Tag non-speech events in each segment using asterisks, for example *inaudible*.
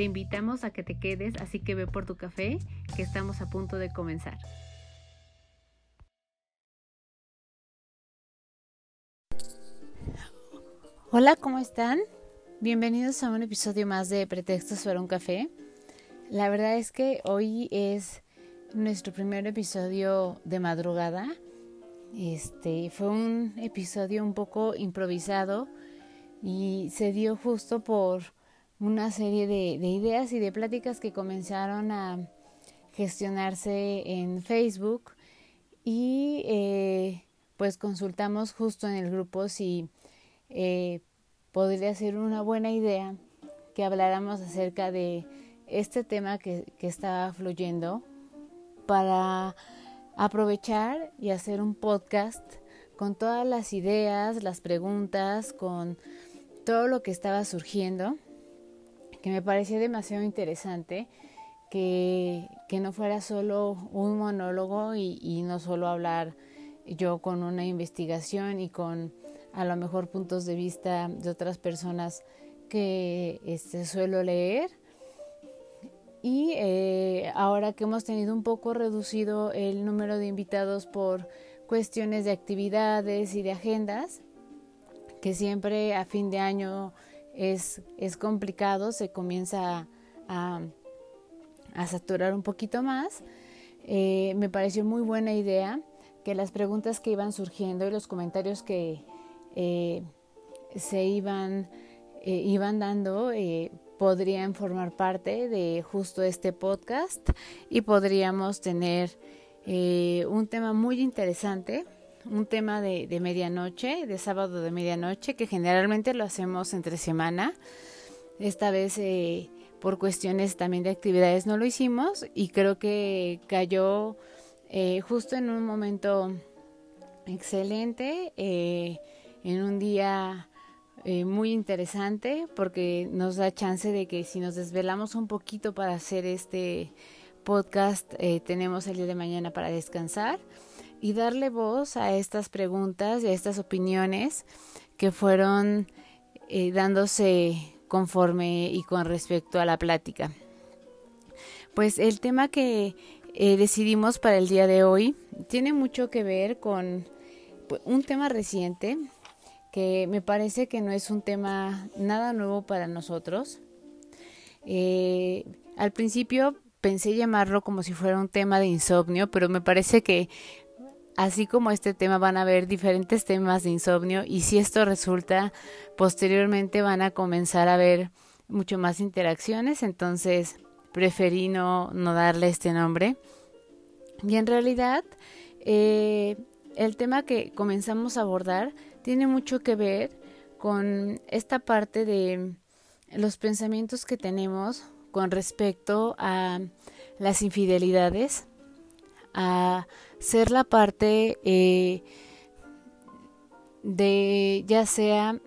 Te invitamos a que te quedes, así que ve por tu café, que estamos a punto de comenzar. Hola, ¿cómo están? Bienvenidos a un episodio más de Pretextos para un café. La verdad es que hoy es nuestro primer episodio de madrugada. Este fue un episodio un poco improvisado y se dio justo por una serie de, ideas y de pláticas que comenzaron a gestionarse en Facebook y eh, pues consultamos justo en el grupo si eh, podría ser una buena idea que habláramos acerca de este tema que, que estaba fluyendo para aprovechar y hacer un podcast con todas las ideas, las preguntas, con todo lo que estaba surgiendo que me parecía demasiado interesante que, que no fuera solo un monólogo y, y, no solo hablar yo con una investigación y con a lo mejor puntos de vista de otras personas que este, suelo leer. Y eh, ahora que hemos tenido un poco reducido el número de invitados por cuestiones de actividades y de agendas, que siempre a fin de año es, es complicado, se comienza a, a, saturar un poquito más. Eh, me pareció muy buena idea que las preguntas que iban surgiendo y los comentarios que eh, se iban, eh, iban dando podrían formar parte de justo este podcast y podríamos tener un tema muy interesante un tema de, de, medianoche, de sábado de medianoche, que generalmente lo hacemos entre semana. Esta vez eh, por cuestiones también de actividades no lo hicimos y creo que cayó eh, justo en un momento excelente, eh, en un día muy interesante porque nos da chance de que si nos desvelamos un poquito para hacer este podcast, tenemos el día de mañana para descansar y darle voz a estas preguntas y a estas opiniones que fueron eh, dándose conforme y con respecto a la plática. Pues el tema que eh, decidimos para el día de hoy tiene mucho que ver con pues, un tema reciente que me parece que no es un tema nada nuevo para nosotros. Eh, al principio pensé llamarlo como si fuera un tema de insomnio, pero me parece que Así como este tema van a haber diferentes temas de insomnio y si esto resulta, posteriormente van a comenzar a haber mucho más interacciones, entonces preferí no, no darle este nombre. Y en realidad, eh, el tema que comenzamos a abordar tiene mucho que ver con esta parte de los pensamientos que tenemos con respecto a las infidelidades, a ser la parte eh, de ya sea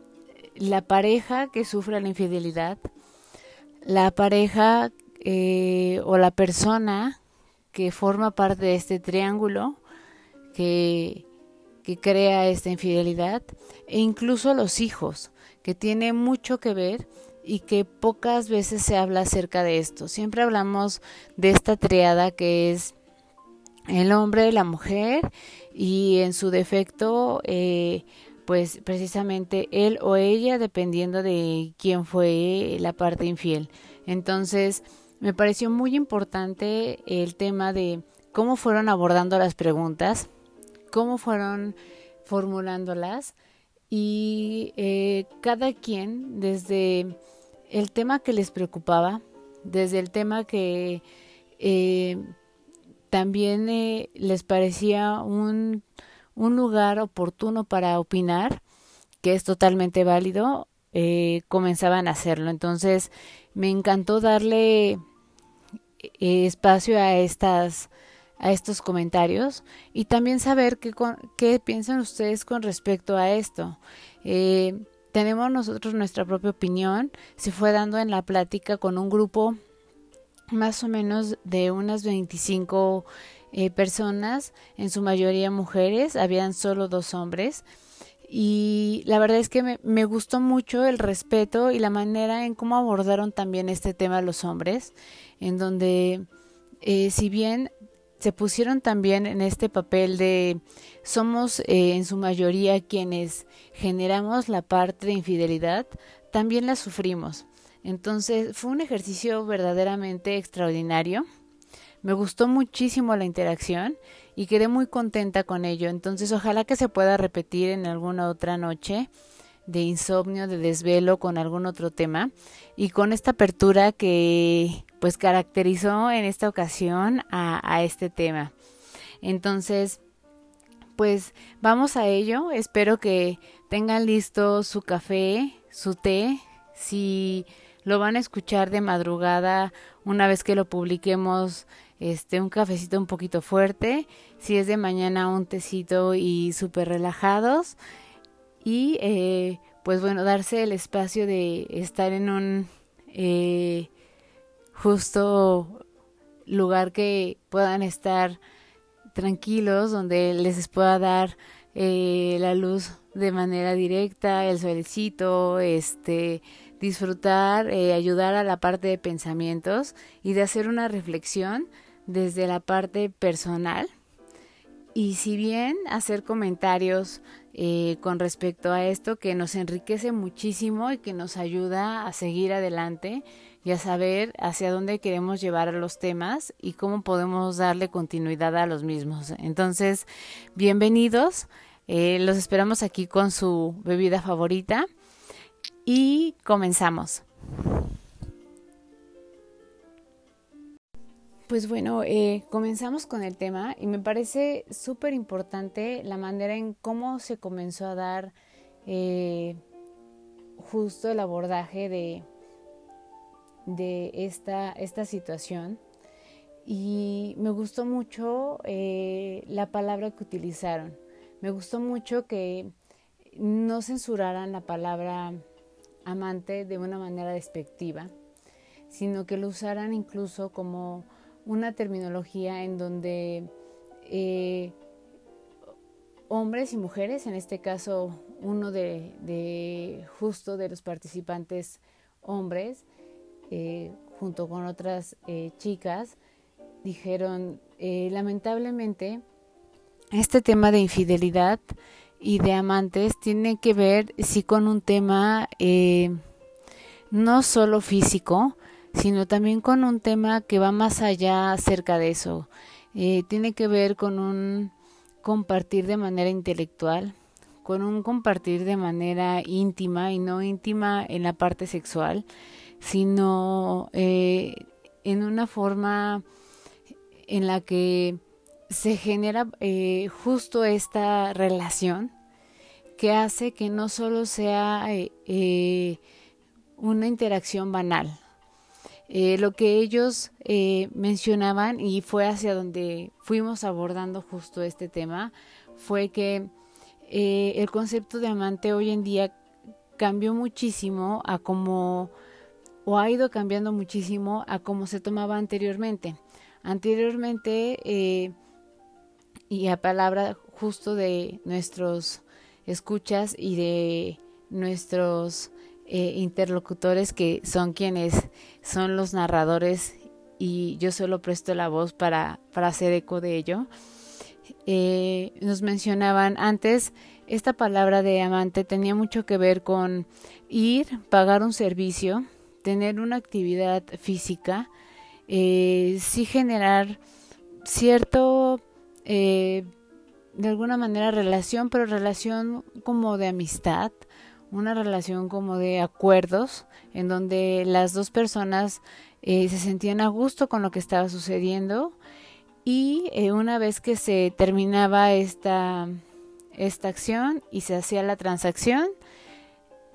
la pareja que sufre la infidelidad, la pareja eh, o la persona que forma parte de este triángulo que, que crea esta infidelidad e incluso los hijos, que tiene mucho que ver y que pocas veces se habla acerca de esto. Siempre hablamos de esta triada que es el hombre, la mujer y en su defecto, eh, pues precisamente él o ella dependiendo de quién fue la parte infiel. Entonces, me pareció muy importante el tema de cómo fueron abordando las preguntas, cómo fueron formulándolas y eh, cada quien desde el tema que les preocupaba, desde el tema que eh, también eh, les parecía un, un, lugar oportuno para opinar, que es totalmente válido, eh, comenzaban a hacerlo. Entonces me encantó darle eh, espacio a estas a estos comentarios y también saber qué, qué piensan ustedes con respecto a esto. Eh, tenemos nosotros nuestra propia opinión, se fue dando en la plática con un grupo más o menos de unas 25 eh, personas, en su mayoría mujeres, habían solo dos hombres. Y la verdad es que me, gustó mucho el respeto y la manera en cómo abordaron también este tema los hombres, en donde eh, si bien se pusieron también en este papel de somos eh, en su mayoría quienes generamos la parte de infidelidad, también la sufrimos. Entonces fue un ejercicio verdaderamente extraordinario. Me gustó muchísimo la interacción y quedé muy contenta con ello. Entonces ojalá que se pueda repetir en alguna otra noche de insomnio, de desvelo con algún otro tema y con esta apertura que pues caracterizó en esta ocasión a, este tema. Entonces, pues vamos a ello. Espero que tengan listo su café, su té. Si lo van a escuchar de madrugada, una vez que lo publiquemos, este, un cafecito un poquito fuerte. Si es de mañana, un tecito y súper relajados. Y eh, pues bueno, darse el espacio de estar en un eh, justo lugar que puedan estar tranquilos, donde les pueda dar eh, la luz de manera directa, el solecito, este, disfrutar, eh, ayudar a la parte de pensamientos y de hacer una reflexión desde la parte personal. Y si bien hacer comentarios eh, con respecto a esto que nos enriquece muchísimo y que nos ayuda a seguir adelante, y a saber hacia dónde queremos llevar los temas y cómo podemos darle continuidad a los mismos. Entonces, bienvenidos. Eh, los esperamos aquí con su bebida favorita y comenzamos. Pues bueno, eh, comenzamos con el tema y me parece súper importante la manera en cómo se comenzó a dar eh, justo el abordaje de, de esta, esta situación y me gustó mucho eh, la palabra que utilizaron. Me gustó mucho que no censuraran la palabra amante de una manera despectiva, sino que lo usaran incluso como una terminología en donde eh, hombres y mujeres, en este caso uno de, justo de los participantes hombres, eh, junto con otras eh, chicas, dijeron, lamentablemente, este tema de infidelidad y de amantes tiene que ver sí con un tema no solo físico, sino también con un tema que va más allá acerca de eso. tiene que ver con un compartir de manera intelectual, con un compartir de manera íntima y no íntima en la parte sexual, sino eh, en una forma en la que se genera eh, justo esta relación que hace que no solo sea eh, una interacción banal. lo que ellos mencionaban y fue hacia donde fuimos abordando justo este tema fue que el concepto de amante hoy en día cambió muchísimo a como o ha ido cambiando muchísimo a cómo se tomaba anteriormente. Anteriormente, eh, y a palabra justo de nuestros escuchas y de nuestros eh, interlocutores que son quienes son los narradores y yo solo presto la voz para, para hacer eco de ello. Eh, nos mencionaban antes, esta palabra de amante tenía mucho que ver con ir, pagar un servicio, tener una actividad física, eh, sí generar cierto, de alguna manera, relación, pero relación como de amistad, una relación como de acuerdos, en donde las dos personas eh, se sentían a gusto con lo que estaba sucediendo y eh, una vez que se terminaba esta, esta acción y se hacía la transacción,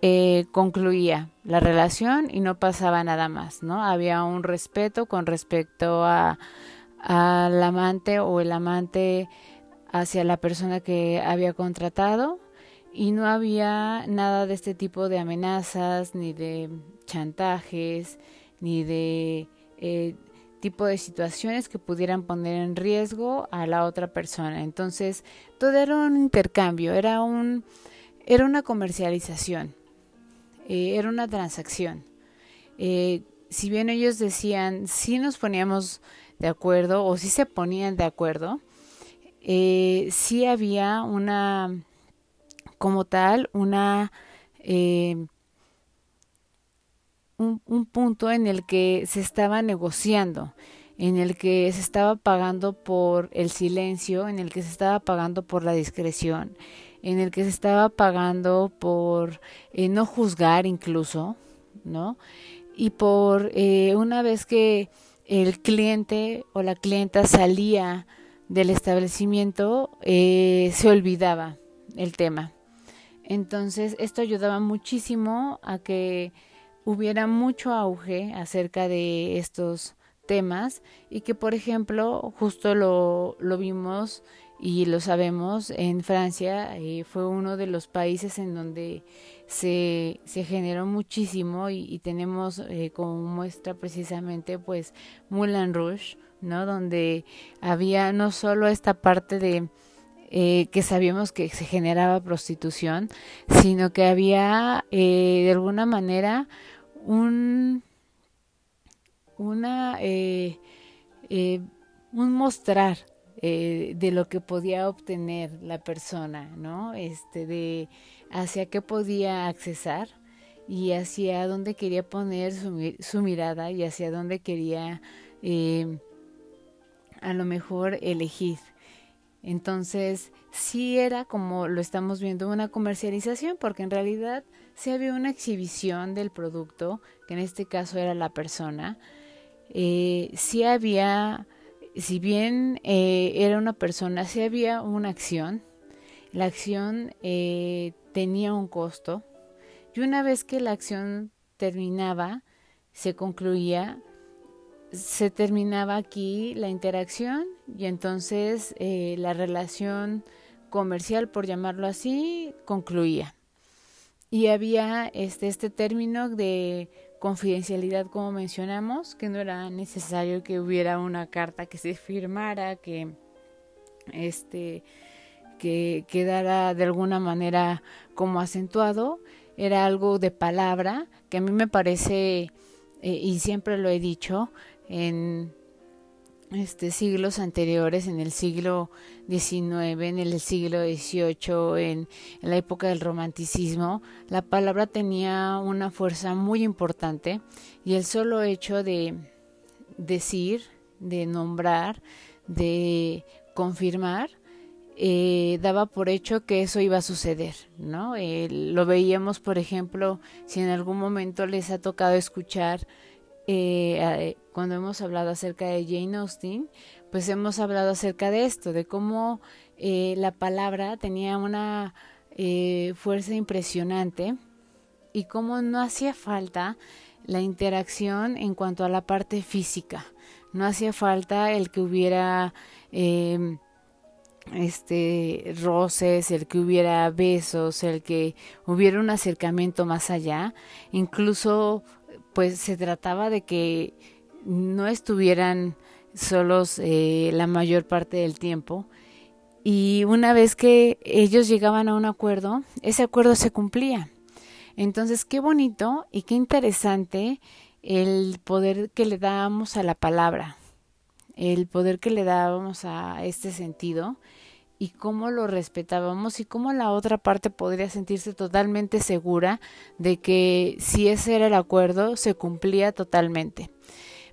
eh, concluía la relación y no pasaba nada más, ¿no? Había un respeto con respecto a al amante o el amante hacia la persona que había contratado y no había nada de este tipo de amenazas ni de chantajes ni de eh, tipo de situaciones que pudieran poner en riesgo a la otra persona. Entonces, todo era un intercambio, era un era una comercialización, eh, era una transacción. Eh, si bien ellos decían, si nos poníamos de acuerdo o si se ponían de acuerdo, eh, sí había una, como tal, una, eh, un, un punto en el que se estaba negociando, en el que se estaba pagando por el silencio, en el que se estaba pagando por la discreción, en el que se estaba pagando por eh, no juzgar incluso, ¿no? Y por eh, una vez que el cliente o la clienta salía del establecimiento, eh, se olvidaba el tema. Entonces, esto ayudaba muchísimo a que hubiera mucho auge acerca de estos temas y que, por ejemplo, justo lo, lo vimos y lo sabemos, en Francia eh, fue uno de los países en donde se, se generó muchísimo y, tenemos eh, como muestra precisamente pues Moulin Rouge, ¿no? Donde había no solo esta parte de eh, que sabíamos que se generaba prostitución, sino que había eh, de alguna manera un una eh, eh un mostrar de lo que podía obtener la persona, ¿no? Este, de hacia qué podía accesar y hacia dónde quería poner su, su mirada y hacia dónde quería a lo mejor elegir. Entonces, sí era como lo estamos viendo una comercialización, porque en realidad sí había una exhibición del producto, que en este caso era la persona. Eh, sí había si bien eh, era una persona, si había una acción, la acción eh, tenía un costo y una vez que la acción terminaba, se concluía, se terminaba aquí la interacción y entonces eh, la relación comercial, por llamarlo así, concluía. Y había este, este término de confidencialidad como mencionamos, que no era necesario que hubiera una carta que se firmara, que este que quedara de alguna manera como acentuado, era algo de palabra que a mí me parece eh, y siempre lo he dicho en este, siglos anteriores, en el siglo XIX, en el siglo XVIII, en, la época del romanticismo, la palabra tenía una fuerza muy importante y el solo hecho de decir, de nombrar, de confirmar, eh, daba por hecho que eso iba a suceder, ¿no? Lo veíamos, por ejemplo, si en algún momento les ha tocado escuchar eh, cuando hemos hablado acerca de Jane Austen, pues hemos hablado acerca de esto, de cómo eh, la palabra tenía una eh, fuerza impresionante y cómo no hacía falta la interacción en cuanto a la parte física, no hacía falta el que hubiera eh, este roces, el que hubiera besos, el que hubiera un acercamiento más allá, incluso pues se trataba de que no estuvieran solos eh, la mayor parte del tiempo. Y una vez que ellos llegaban a un acuerdo, ese acuerdo se cumplía. Entonces, qué bonito y qué interesante el poder que le dábamos a la palabra, el poder que le dábamos a este sentido y cómo lo respetábamos y cómo la otra parte podría sentirse totalmente segura de que si ese era el acuerdo se cumplía totalmente.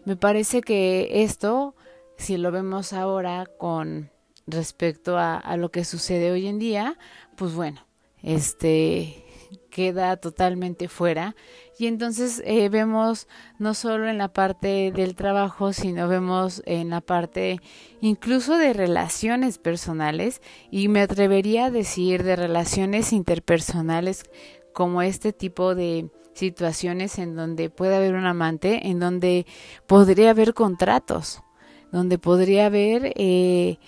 Me parece que esto, si lo vemos ahora con respecto a, lo que sucede hoy en día, pues bueno, este queda totalmente fuera. Y entonces eh, vemos no solo en la parte del trabajo sino vemos en la parte incluso de relaciones personales. Y me atrevería a decir de relaciones interpersonales como este tipo de situaciones en donde puede haber un amante, en donde podría haber contratos, donde podría haber eh,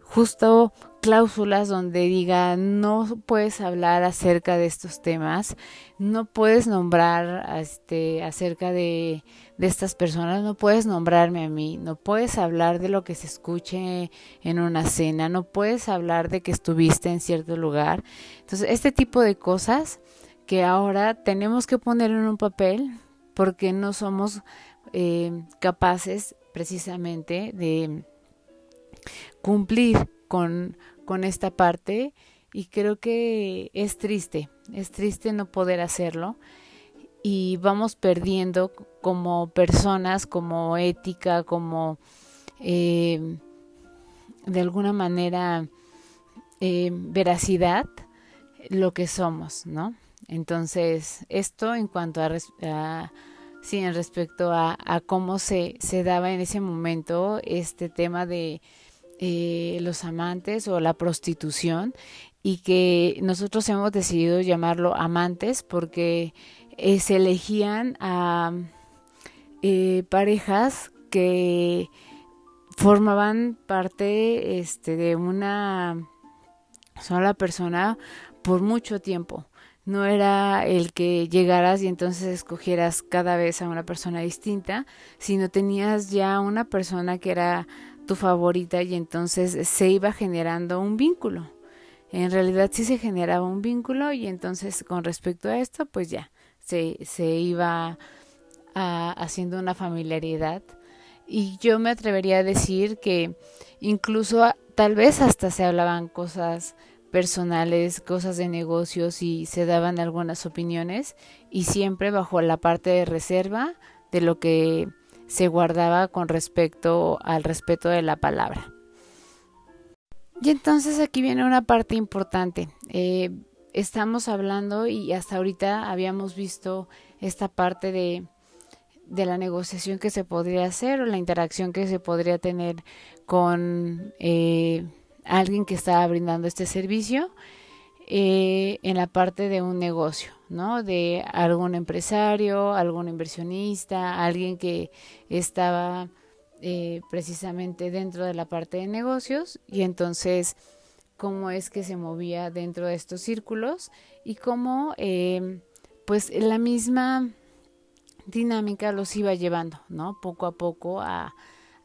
justo cláusulas donde diga no puedes hablar acerca de estos temas, no puedes nombrar este, acerca de, de, estas personas, no puedes nombrarme a mí, no puedes hablar de lo que se escuche en una cena, no puedes hablar de que estuviste en cierto lugar. Entonces, este tipo de cosas que ahora tenemos que poner en un papel porque no somos eh, capaces precisamente de cumplir con, con esta parte y creo que es triste, es triste no poder hacerlo y vamos perdiendo como personas, como ética, como eh, de alguna manera eh, veracidad lo que somos, ¿no? Entonces, esto en cuanto a, a sí, en respecto a, a, cómo se, se daba en ese momento este tema de eh, los amantes o la prostitución y que nosotros hemos decidido llamarlo amantes porque eh, se elegían a eh, parejas que formaban parte este, de una sola persona por mucho tiempo. No era el que llegaras y entonces escogieras cada vez a una persona distinta, sino tenías ya una persona que era tu favorita y entonces se iba generando un vínculo. En realidad sí se generaba un vínculo y entonces con respecto a esto pues ya se, se iba haciendo una familiaridad y yo me atrevería a decir que incluso tal vez hasta se hablaban cosas personales, cosas de negocios y se daban algunas opiniones y siempre bajo la parte de reserva de lo que se guardaba con respecto al respeto de la palabra. Y entonces aquí viene una parte importante. Eh, estamos hablando y hasta ahorita habíamos visto esta parte de, de, la negociación que se podría hacer o la interacción que se podría tener con eh, alguien que estaba brindando este servicio eh, en la parte de un negocio, ¿no? De algún empresario, algún inversionista, alguien que estaba eh, precisamente dentro de la parte de negocios y entonces cómo es que se movía dentro de estos círculos y cómo eh, pues la misma dinámica los iba llevando, ¿no? Poco a poco a,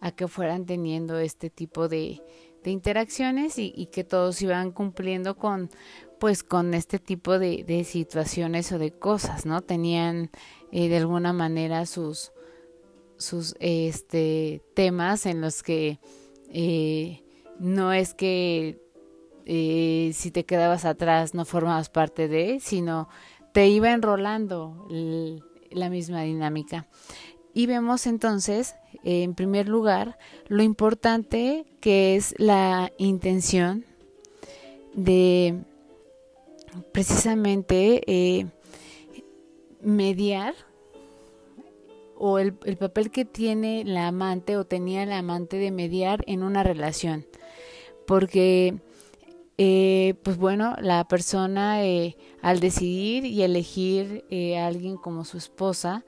a que fueran teniendo este tipo de, de interacciones y, que todos iban cumpliendo con pues con este tipo de, de situaciones o de cosas, ¿no? Tenían eh, de alguna manera sus, sus este, temas en los que eh, no es que eh, si te quedabas atrás no formabas parte de, sino te iba enrolando la misma dinámica. Y vemos entonces, en primer lugar, lo importante que es la intención de precisamente eh, mediar o el, el, papel que tiene la amante o tenía la amante de mediar en una relación. Porque, eh, pues bueno, la persona eh, al decidir y elegir a alguien como su esposa,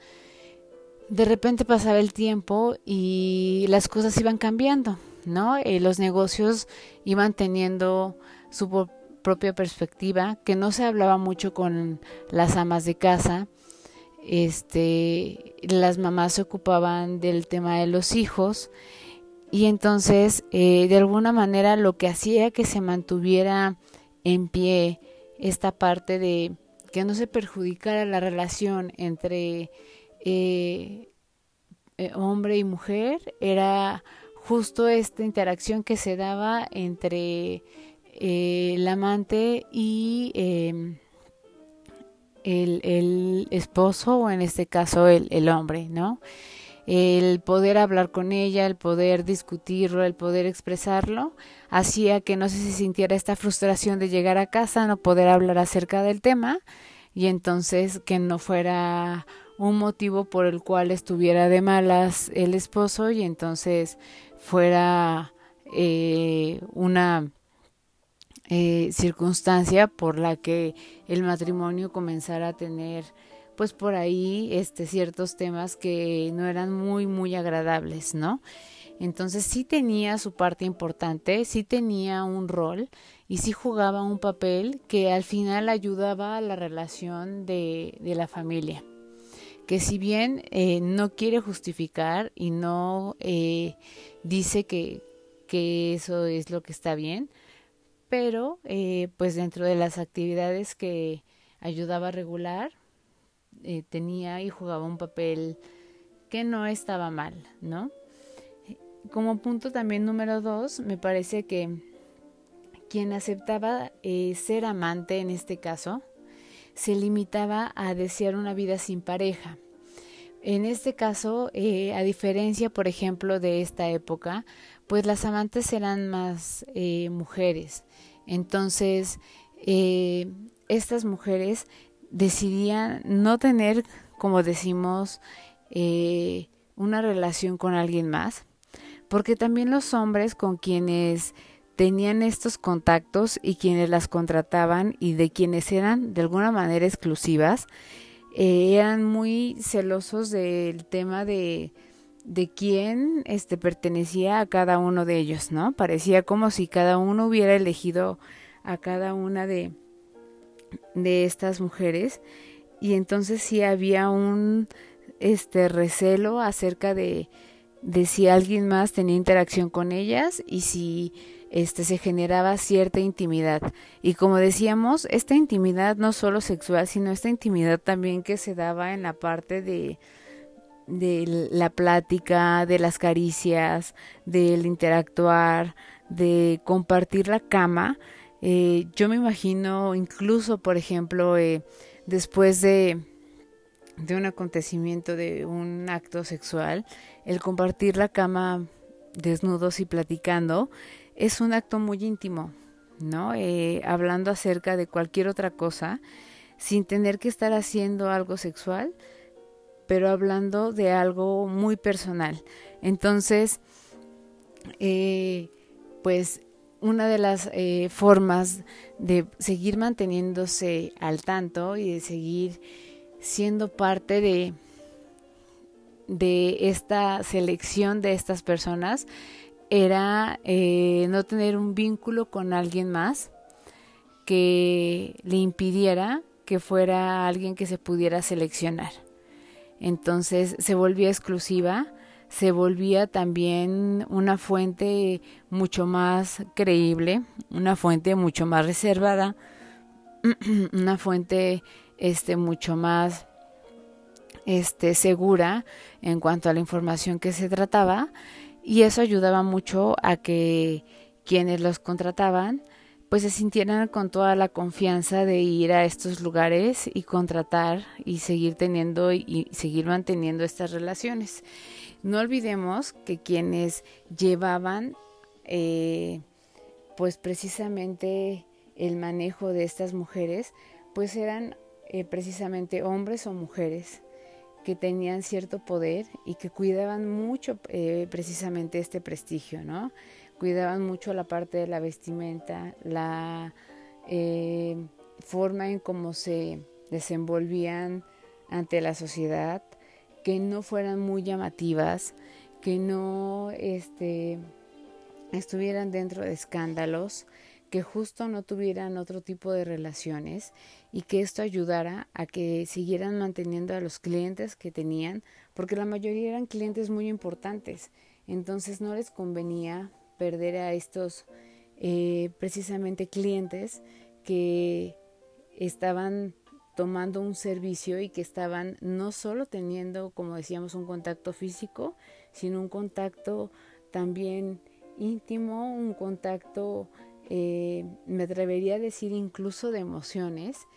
de repente pasaba el tiempo y las cosas iban cambiando, ¿no? Eh, los negocios iban teniendo su propia perspectiva, que no se hablaba mucho con las amas de casa. Este, las mamás se ocupaban del tema de los hijos y entonces eh, de alguna manera lo que hacía que se mantuviera en pie esta parte de que no se perjudicara la relación entre eh, eh, hombre y mujer era justo esta interacción que se daba entre eh, el amante y eh, el, el, esposo o en este caso el, el hombre, ¿no? El poder hablar con ella, el poder discutirlo, el poder expresarlo, hacía que no se sintiera esta frustración de llegar a casa, no poder hablar acerca del tema y entonces que no fuera un motivo por el cual estuviera de malas el esposo y entonces fuera eh, una eh, circunstancia por la que el matrimonio comenzara a tener pues por ahí este ciertos temas que no eran muy muy agradables, ¿no? Entonces sí tenía su parte importante, sí tenía un rol y sí jugaba un papel que al final ayudaba a la relación de, de la familia. Que si bien eh, no quiere justificar y no eh, dice que, que, eso es lo que está bien, pero eh, pues dentro de las actividades que ayudaba a regular, tenía y jugaba un papel que no estaba mal, ¿no? Como punto también número dos, me parece que quien aceptaba ser amante en este caso, se limitaba a desear una vida sin pareja. En este caso, eh, a diferencia, por ejemplo, de esta época, pues las amantes eran más eh, mujeres. Entonces, estas mujeres decidían no tener, como decimos, una relación con alguien más, porque también los hombres con quienes tenían estos contactos y quienes las contrataban y de quienes eran de alguna manera exclusivas, eh, eran muy celosos del tema de, de quién este, pertenecía a cada uno de ellos, ¿no? Parecía como si cada uno hubiera elegido a cada una de, de estas mujeres y entonces sí había un este recelo acerca de de si alguien más tenía interacción con ellas y si este se generaba cierta intimidad. Y como decíamos, esta intimidad no solo sexual, sino esta intimidad también que se daba en la parte de de la plática, de las caricias, del interactuar, de compartir la cama. Eh, yo me imagino incluso, por ejemplo, eh, después de de un acontecimiento, de un acto sexual, el compartir la cama desnudos y platicando es un acto muy íntimo, ¿no? Eh, hablando acerca de cualquier otra cosa, sin tener que estar haciendo algo sexual, pero hablando de algo muy personal. Entonces, eh, pues una de las eh, formas de seguir manteniéndose al tanto y de seguir siendo parte de, de esta selección de estas personas era eh, no tener un vínculo con alguien más que le impidiera que fuera alguien que se pudiera seleccionar. Entonces se volvía exclusiva, se volvía también una fuente mucho más creíble, una fuente mucho más reservada, *clears throat* una fuente este, mucho más este, segura en cuanto a la información que se trataba y eso ayudaba mucho a que quienes los contrataban pues se sintieran con toda la confianza de ir a estos lugares y contratar y seguir teniendo y seguir manteniendo estas relaciones. No olvidemos que quienes llevaban eh, pues precisamente el manejo de estas mujeres pues eran eh, precisamente hombres o mujeres que tenían cierto poder y que cuidaban mucho eh, precisamente este prestigio, ¿no? Cuidaban mucho la parte de la vestimenta, la eh, forma en cómo se desenvolvían ante la sociedad, que no fueran muy llamativas, que no este, estuvieran dentro de escándalos, que justo no tuvieran otro tipo de relaciones y que esto ayudara a que siguieran manteniendo a los clientes que tenían, porque la mayoría eran clientes muy importantes, entonces no les convenía perder a estos eh, precisamente clientes que estaban tomando un servicio y que estaban no solo teniendo, como decíamos, un contacto físico, sino un contacto también íntimo, un contacto eh, me atrevería a decir incluso de emociones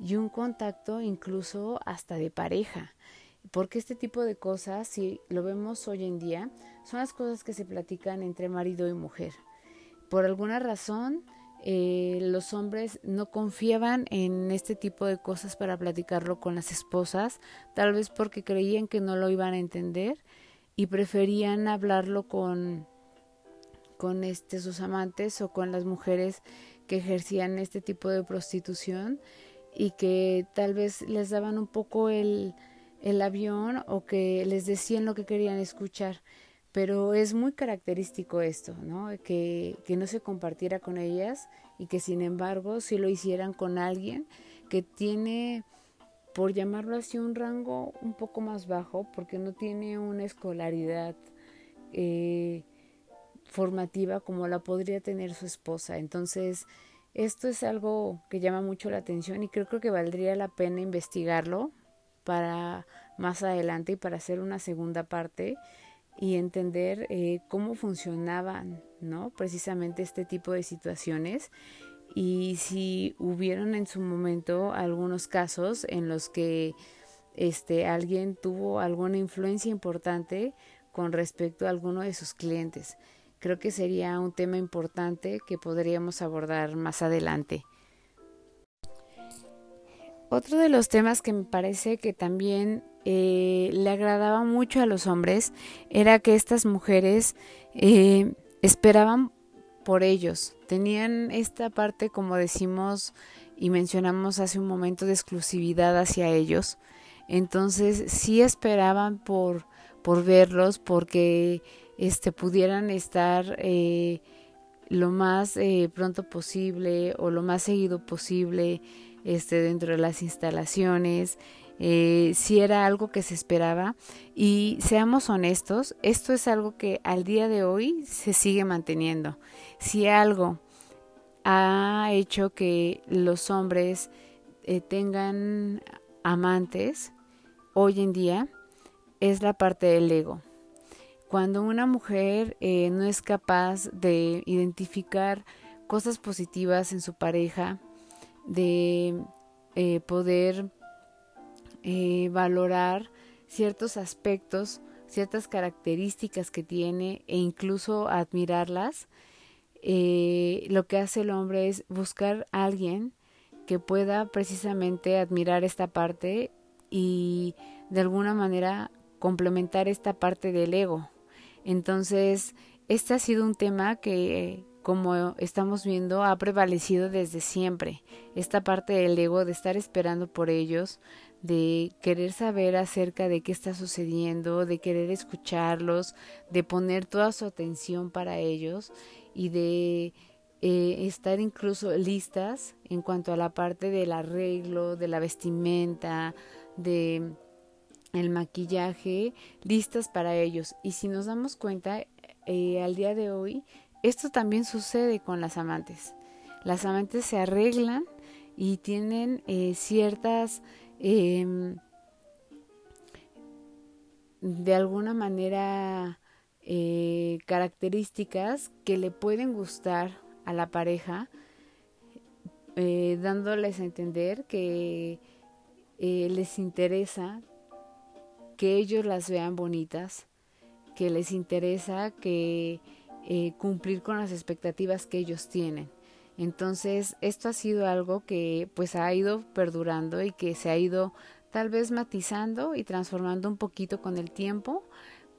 y un contacto incluso hasta de pareja. Porque este tipo de cosas, si lo vemos hoy en día, son las cosas que se platican entre marido y mujer. Por alguna razón, eh, los hombres no confiaban en este tipo de cosas para platicarlo con las esposas, tal vez porque creían que no lo iban a entender y preferían hablarlo con con este, sus amantes o con las mujeres que ejercían este tipo de prostitución y que tal vez les daban un poco el, el avión o que les decían lo que querían escuchar. Pero es muy característico esto, ¿no? Que, que no se compartiera con ellas y que sin embargo si lo hicieran con alguien que tiene, por llamarlo así, un rango un poco más bajo, porque no tiene una escolaridad eh, formativa como la podría tener su esposa. Entonces, esto es algo que llama mucho la atención y creo, que valdría la pena investigarlo para más adelante y para hacer una segunda parte y entender eh, cómo funcionaban, ¿no? Precisamente este tipo de situaciones y si hubieron en su momento algunos casos en los que este alguien tuvo alguna influencia importante con respecto a alguno de sus clientes. Creo que sería un tema importante que podríamos abordar más adelante. Otro de los temas que me parece que también eh, le agradaba mucho a los hombres era que estas mujeres eh, esperaban por ellos, tenían esta parte, como decimos y mencionamos hace un momento, de exclusividad hacia ellos. Entonces sí esperaban por, por verlos, porque este, pudieran estar eh, lo más pronto posible o lo más seguido posible este, dentro de las instalaciones, eh, si era algo que se esperaba y seamos honestos, esto es algo que al día de hoy se sigue manteniendo. Si algo ha hecho que los hombres eh, tengan amantes hoy en día es la parte del ego. Cuando una mujer eh, no es capaz de identificar cosas positivas en su pareja, de eh, poder eh, valorar ciertos aspectos, ciertas características que tiene e incluso admirarlas, lo que hace el hombre es buscar a alguien que pueda precisamente admirar esta parte y de alguna manera complementar esta parte del ego. Entonces, este ha sido un tema que como estamos viendo, ha prevalecido desde siempre. Esta parte del ego de estar esperando por ellos, de querer saber acerca de qué está sucediendo, de querer escucharlos, de poner toda su atención para ellos y de eh, estar incluso listas en cuanto a la parte del arreglo, de la vestimenta, de el maquillaje, listas para ellos. Y si nos damos cuenta, eh, al día de hoy esto también sucede con las amantes. Las amantes se arreglan y tienen eh, ciertas, em, de alguna manera, eh, características que le pueden gustar a la pareja, eh, dándoles a entender que les interesa que ellos las vean bonitas, que les interesa que eh, cumplir con las expectativas que ellos tienen. Entonces, esto ha sido algo que pues ha ido perdurando y que se ha ido tal vez matizando y transformando un poquito con el tiempo,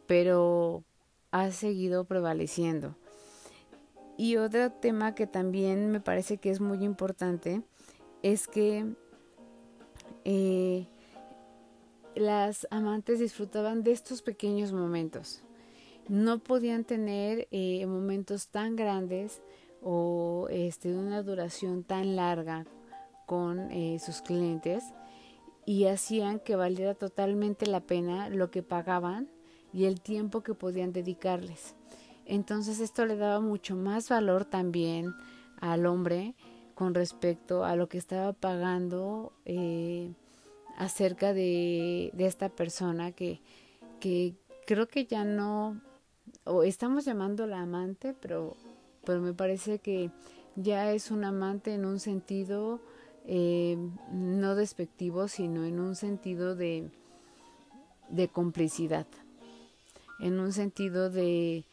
pero ha seguido prevaleciendo. Y otro tema que también me parece que es muy importante es que eh, las amantes disfrutaban de estos pequeños momentos no podían tener eh, momentos tan grandes o este, de una duración tan larga con eh, sus clientes y hacían que valiera totalmente la pena lo que pagaban y el tiempo que podían dedicarles. Entonces esto le daba mucho más valor también al hombre con respecto a lo que estaba pagando eh, acerca de, esta persona que, que creo que ya no o estamos llamando la amante, pero, pero me parece que ya es un amante en un sentido eh, no despectivo, sino en un sentido de, de complicidad, en un sentido de,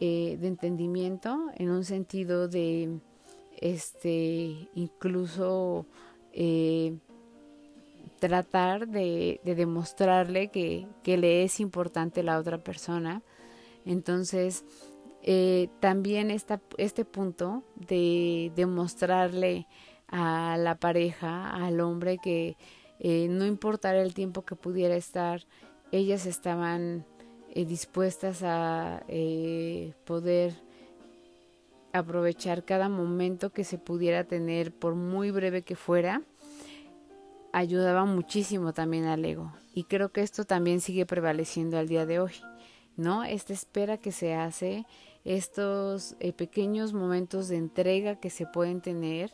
eh, de entendimiento, en un sentido de este incluso eh, tratar de, de demostrarle que, le es importante la otra persona. Entonces, eh, también este punto de demostrarle a la pareja, al hombre, que eh, no importara el tiempo que pudiera estar, ellas estaban eh, dispuestas a poder aprovechar cada momento que se pudiera tener, por muy breve que fuera, ayudaba muchísimo también al ego. Y creo que esto también sigue prevaleciendo al día de hoy, ¿no? Esta espera que se hace, estos eh, pequeños momentos de entrega que se pueden tener,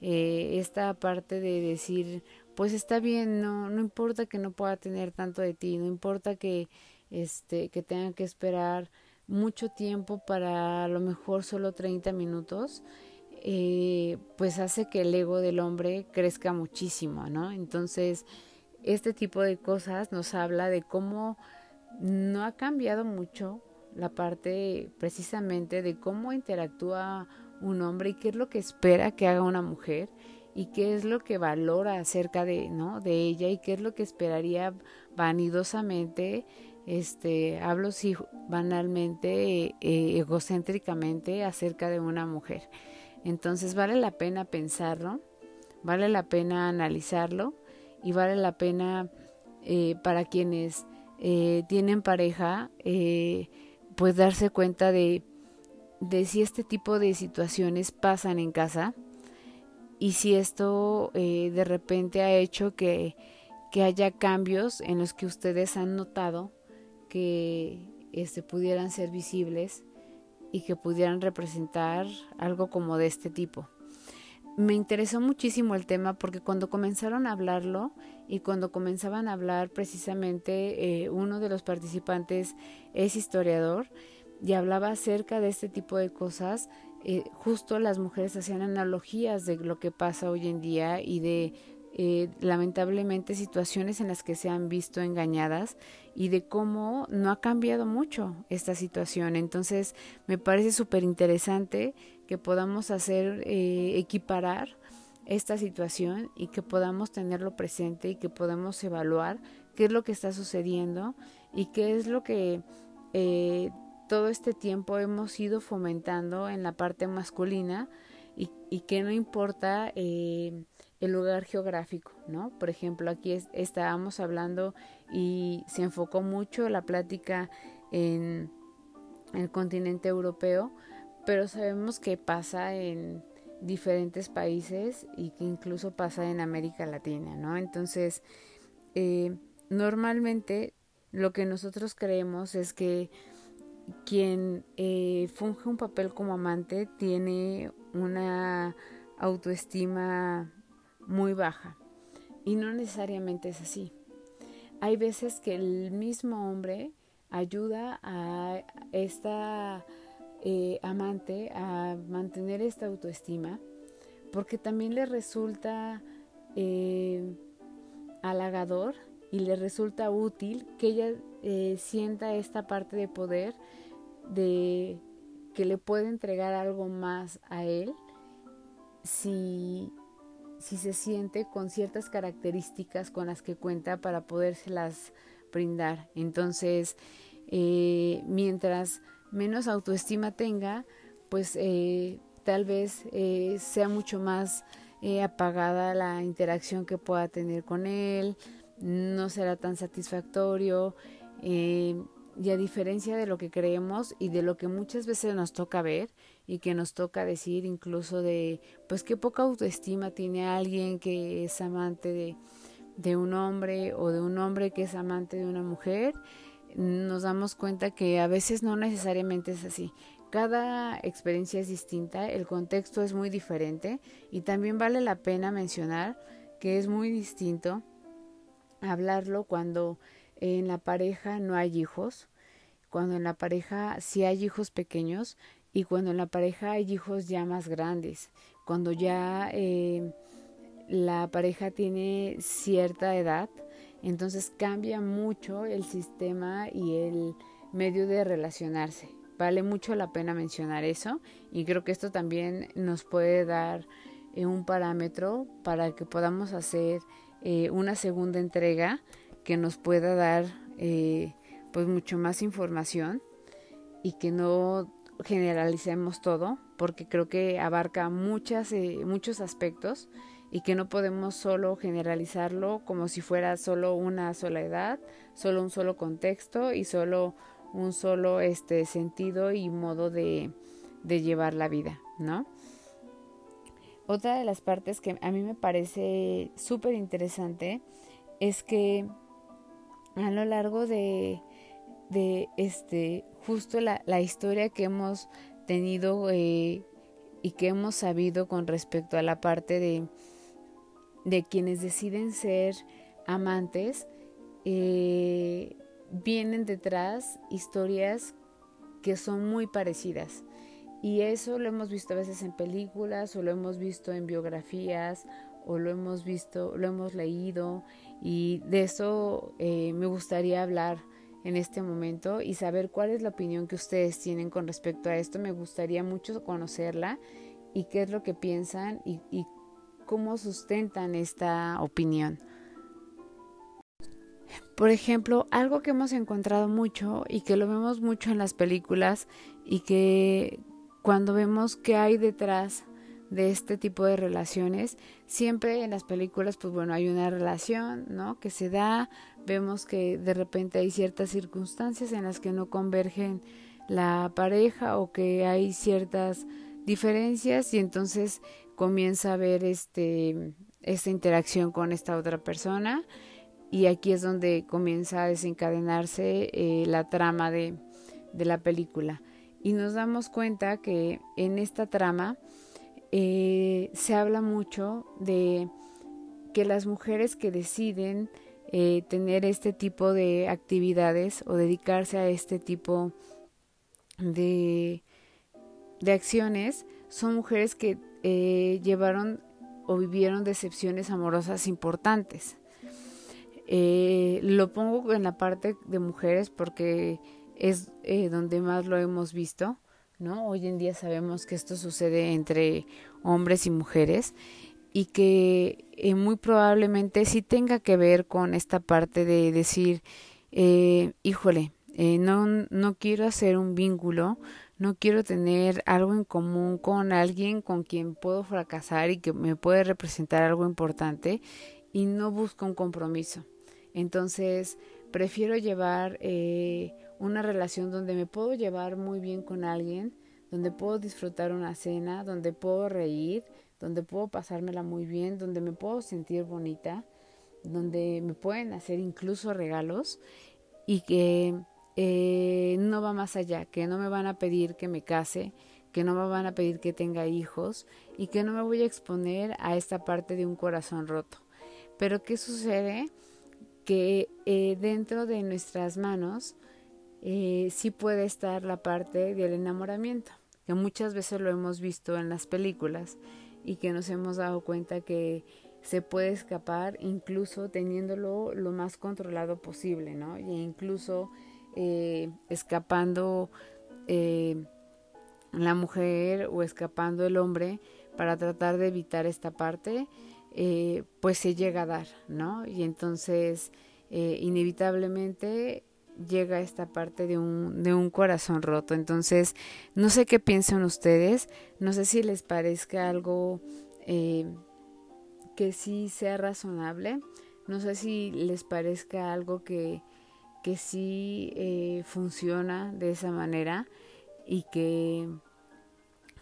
eh, esta parte de decir, pues está bien, no, no importa que no pueda tener tanto de ti, no importa que, este, que tenga que esperar mucho tiempo para a lo mejor solo 30 minutos, eh, pues hace que el ego del hombre crezca muchísimo, ¿no? Entonces, este tipo de cosas nos habla de cómo no ha cambiado mucho la parte precisamente de cómo interactúa un hombre y qué es lo que espera que haga una mujer y qué es lo que valora acerca de, ¿no? de ella y qué es lo que esperaría vanidosamente, este, hablo si banalmente, eh, egocéntricamente acerca de una mujer. Entonces vale la pena pensarlo, vale la pena analizarlo y vale la pena eh, para quienes eh, tienen pareja pues darse cuenta de, de si este tipo de situaciones pasan en casa y si esto eh, de repente ha hecho que, que, haya cambios en los que ustedes han notado que este, pudieran ser visibles y que pudieran representar algo como de este tipo. Me interesó muchísimo el tema porque cuando comenzaron a hablarlo y cuando comenzaban a hablar precisamente eh, uno de los participantes es historiador y hablaba acerca de este tipo de cosas, eh, justo las mujeres hacían analogías de lo que pasa hoy en día y de eh, lamentablemente situaciones en las que se han visto engañadas y de cómo no ha cambiado mucho esta situación. Entonces me parece súper interesante que podamos hacer eh, equiparar esta situación y que podamos tenerlo presente y que podamos evaluar qué es lo que está sucediendo y qué es lo que eh, todo este tiempo hemos ido fomentando en la parte masculina y, y que no importa eh, el lugar geográfico, ¿no? Por ejemplo, aquí estábamos hablando y se enfocó mucho la plática en el continente europeo, pero sabemos que pasa en diferentes países y que incluso pasa en América Latina, ¿no? Entonces, eh, normalmente lo que nosotros creemos es que quien eh, funge un papel como amante tiene una autoestima muy baja y no necesariamente es así. Hay veces que el mismo hombre ayuda a esta eh, amante a mantener esta autoestima, porque también le resulta eh, halagador y le resulta útil que ella eh, sienta esta parte de poder de que le puede entregar algo más a él si, si se siente con ciertas características con las que cuenta para podérselas brindar. Entonces, mientras menos autoestima tenga, pues eh, tal vez eh, sea mucho más eh, apagada la interacción que pueda tener con él, no será tan satisfactorio y a diferencia de lo que creemos y de lo que muchas veces nos toca ver y que nos toca decir incluso de pues qué poca autoestima tiene alguien que es amante de, de un hombre o de un hombre que es amante de una mujer, nos damos cuenta que a veces no necesariamente es así. Cada experiencia es distinta, el contexto es muy diferente y también vale la pena mencionar que es muy distinto hablarlo cuando en la pareja no hay hijos, cuando en la pareja sí hay hijos pequeños y cuando en la pareja hay hijos ya más grandes, cuando ya eh, la pareja tiene cierta edad entonces cambia mucho el sistema y el medio de relacionarse. Vale mucho la pena mencionar eso y creo que esto también nos puede dar eh, un parámetro para que podamos hacer eh, una segunda entrega que nos pueda dar eh, pues mucho más información y que no generalicemos todo, porque creo que abarca muchas, eh, muchos aspectos y que no podemos solo generalizarlo como si fuera solo una sola edad, solo un solo contexto y solo un solo este sentido y modo de, de llevar la vida, ¿no? Otra de las partes que a mí me parece súper interesante es que a lo largo de, de este justo la, la historia que hemos tenido eh, y que hemos sabido con respecto a la parte de, de quienes deciden ser amantes, eh, vienen detrás historias que son muy parecidas. Y eso lo hemos visto a veces en películas o lo hemos visto en biografías o lo hemos visto, lo hemos leído y de eso eh, me gustaría hablar en este momento y saber cuál es la opinión que ustedes tienen con respecto a esto. Me gustaría mucho conocerla y qué es lo que piensan y, cómo sustentan esta opinión. Por ejemplo, algo que hemos encontrado mucho y que lo vemos mucho en las películas y que cuando vemos qué hay detrás de este tipo de relaciones, siempre en las películas, pues bueno, hay una relación, ¿no? Que se da, vemos que de repente hay ciertas circunstancias en las que no convergen la pareja o que hay ciertas diferencias y entonces comienza a haber este esta interacción con esta otra persona y aquí es donde comienza a desencadenarse eh, la trama de, de la película y nos damos cuenta que en esta trama eh, se habla mucho de que las mujeres que deciden eh, tener este tipo de actividades o dedicarse a este tipo de, de acciones son mujeres que eh, llevaron o vivieron decepciones amorosas importantes. lo pongo en la parte de mujeres porque es eh, donde más lo hemos visto, ¿no? Hoy en día sabemos que esto sucede entre hombres y mujeres y que eh, muy probablemente sí tenga que ver con esta parte de decir, eh, híjole, eh, no, no quiero hacer un vínculo, no quiero tener algo en común con alguien con quien puedo fracasar y que me puede representar algo importante y no busco un compromiso. Entonces, prefiero llevar eh, una relación donde me puedo llevar muy bien con alguien, donde puedo disfrutar una cena, donde puedo reír, donde puedo pasármela muy bien, donde me puedo sentir bonita, donde me pueden hacer incluso regalos y que eh, no va más allá, que no me van a pedir que me case, que no me van a pedir que tenga hijos y que no me voy a exponer a esta parte de un corazón roto. Pero ¿qué sucede? Que eh, dentro de nuestras manos eh, sí puede estar la parte del enamoramiento, que muchas veces lo hemos visto en las películas y que nos hemos dado cuenta que se puede escapar incluso teniéndolo lo más controlado posible, ¿no? E incluso eh, escapando eh, la mujer o escapando el hombre para tratar de evitar esta parte, eh, pues se llega a dar, ¿no? Y entonces, eh, inevitablemente llega esta parte de un, de un corazón roto. Entonces, no sé qué piensan ustedes, no sé si les parezca algo eh, que sí sea razonable, no sé si les parezca algo que, que sí eh, funciona de esa manera y que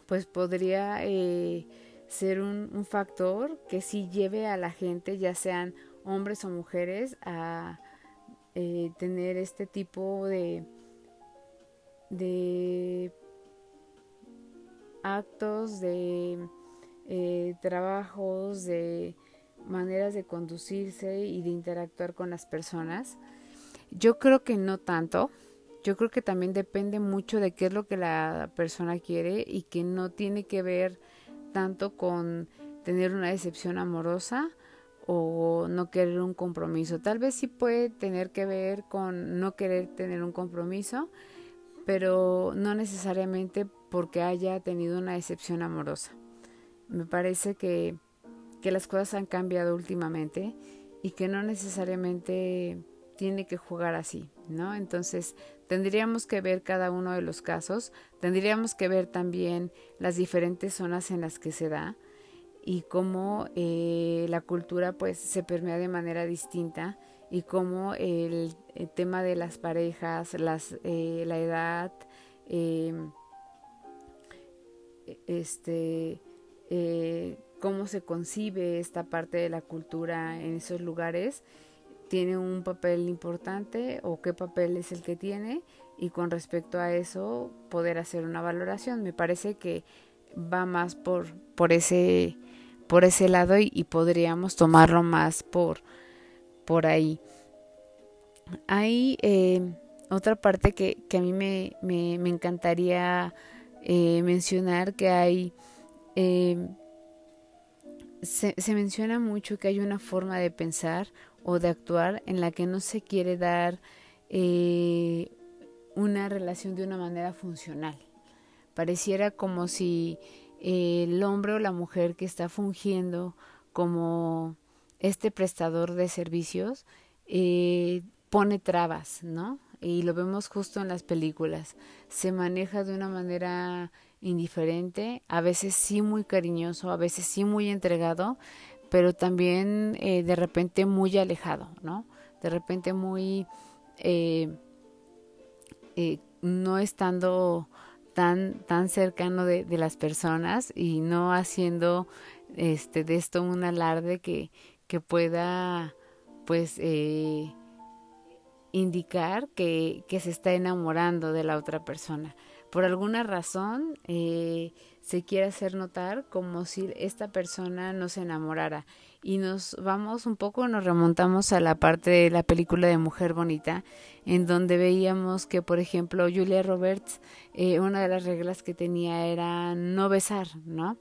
pues podría eh, ser un, un factor que sí lleve a la gente, ya sean hombres o mujeres, a eh, tener este tipo de, de actos, de eh, trabajos, de maneras de conducirse y de interactuar con las personas. Yo creo que no tanto. Yo creo que también depende mucho de qué es lo que la persona quiere y que no tiene que ver tanto con tener una decepción amorosa o no querer un compromiso. Tal vez sí puede tener que ver con no querer tener un compromiso, pero no necesariamente porque haya tenido una decepción amorosa. Me parece que, que las cosas han cambiado últimamente y que no necesariamente tiene que jugar así, ¿no? Entonces, tendríamos que ver cada uno de los casos, tendríamos que ver también las diferentes zonas en las que se da y cómo eh, la cultura pues se permea de manera distinta y cómo el, tema de las parejas, las, eh, la edad, este, eh, cómo se concibe esta parte de la cultura en esos lugares, tiene un papel importante o qué papel es el que tiene y con respecto a eso poder hacer una valoración. Me parece que va más por, por, ese, por ese lado y, podríamos tomarlo más por, por ahí. Hay eh, otra parte que, a mí me, me, me encantaría eh, mencionar que hay... Eh, se, menciona mucho que hay una forma de pensar o de actuar en la que no se quiere dar una relación de una manera funcional. Pareciera como si el hombre o la mujer que está fungiendo como este prestador de servicios eh, pone trabas, ¿no? Y lo vemos justo en las películas. Se maneja de una manera indiferente, a veces sí muy cariñoso, a veces sí muy entregado, pero también eh, de repente muy alejado, ¿no? De repente muy eh, no estando tan tan cercano de, de, las personas y no haciendo este de esto un alarde que, que pueda pues indicar que, que se está enamorando de la otra persona por alguna razón eh, se quiere hacer notar como si esta persona no se enamorara. Y nos vamos un poco, nos remontamos a la parte de la película de Mujer Bonita, en donde veíamos que, por ejemplo, Julia Roberts, eh, una de las reglas que tenía era no besar, ¿no?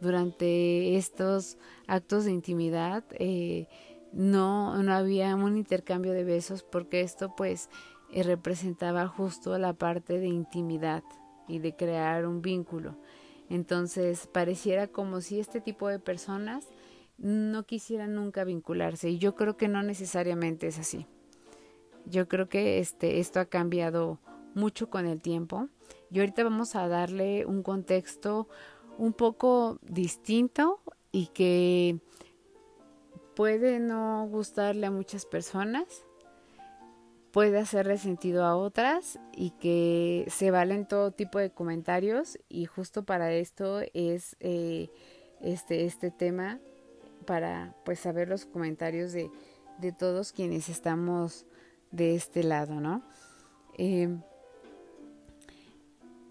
Durante estos actos de intimidad eh, no, no había un intercambio de besos porque esto pues y representaba justo la parte de intimidad y de crear un vínculo. Entonces pareciera como si este tipo de personas no quisieran nunca vincularse y yo creo que no necesariamente es así. Yo creo que este esto ha cambiado mucho con el tiempo y ahorita vamos a darle un contexto un poco distinto y que puede no gustarle a muchas personas, puede hacerle sentido a otras y que se valen todo tipo de comentarios y justo para esto es eh, este, este tema para pues saber los comentarios de, de todos quienes estamos de este lado, ¿no? Em,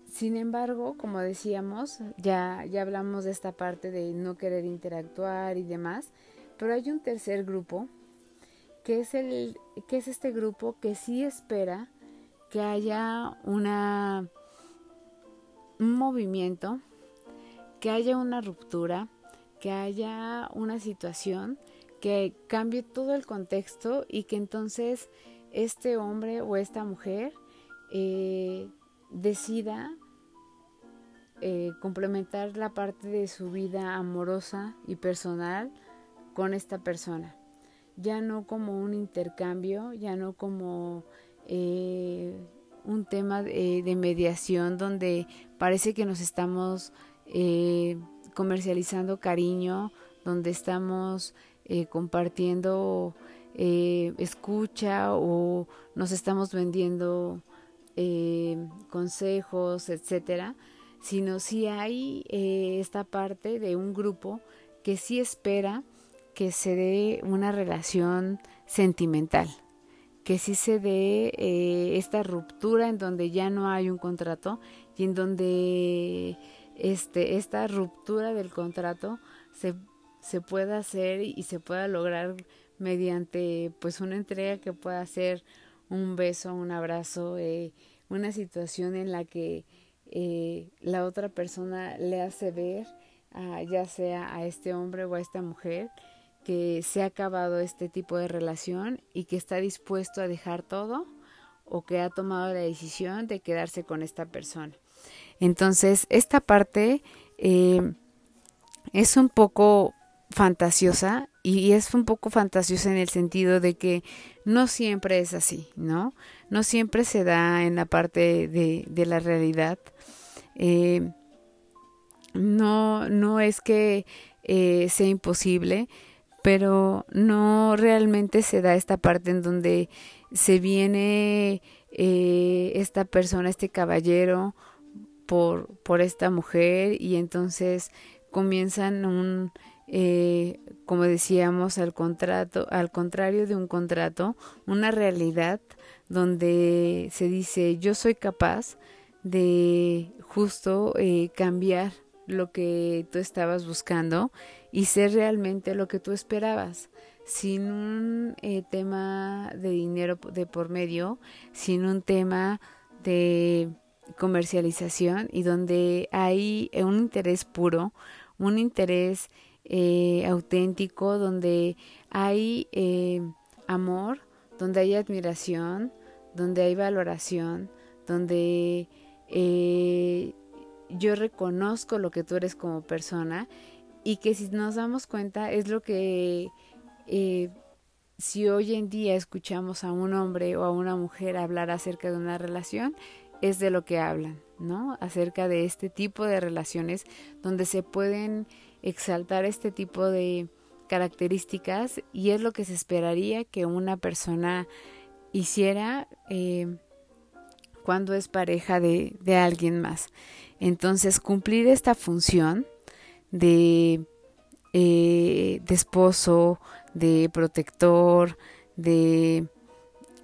sin embargo, como decíamos, ya, ya hablamos de esta parte de no querer interactuar y demás, pero hay un tercer grupo que es, el, que es este grupo que sí espera que haya una, un movimiento, que haya una ruptura, que haya una situación que cambie todo el contexto y que entonces este hombre o esta mujer eh, decida eh, complementar la parte de su vida amorosa y personal con esta persona. Ya no como un intercambio, ya no como eh, un tema de, mediación donde parece que nos estamos comercializando cariño, donde estamos eh, compartiendo escucha o nos estamos vendiendo consejos, etcétera, sino si hay esta parte de un grupo que sí espera que se dé una relación sentimental, que sí se dé eh, esta ruptura en donde ya no hay un contrato y en donde este, esta ruptura del contrato se, se pueda hacer y se pueda lograr mediante pues una entrega que pueda ser un beso, un abrazo, eh, una situación en la que eh, la otra persona le hace ver, ya sea a este hombre o a esta mujer, que se ha acabado este tipo de relación y que está dispuesto a dejar todo o que ha tomado la decisión de quedarse con esta persona. Entonces, esta parte eh, es un poco fantasiosa y es un poco fantasiosa en el sentido de que no siempre es así, ¿no? No siempre se da en la parte de, la realidad. Eh, no, no es que eh, sea imposible, pero no realmente se da esta parte en donde se viene eh, esta persona, este caballero, por, por esta mujer y entonces comienzan un, eh, como decíamos, al contrato, al contrario de un contrato, una realidad donde se dice yo soy capaz de justo eh, cambiar lo que tú estabas buscando y ser realmente lo que tú esperabas sin un eh, tema de dinero de por medio, sin un tema de comercialización y donde hay un interés puro, un interés eh, auténtico, donde hay eh, amor, donde hay admiración, donde hay valoración, donde eh, yo reconozco lo que tú eres como persona y que si nos damos cuenta es lo que si hoy en día escuchamos a un hombre o a una mujer hablar acerca de una relación, es de lo que hablan, ¿no? Acerca de este tipo de relaciones donde se pueden exaltar este tipo de características y es lo que se esperaría que una persona hiciera eh, cuando es pareja de, de, alguien más. Entonces, cumplir esta función de, eh, de esposo, de protector, de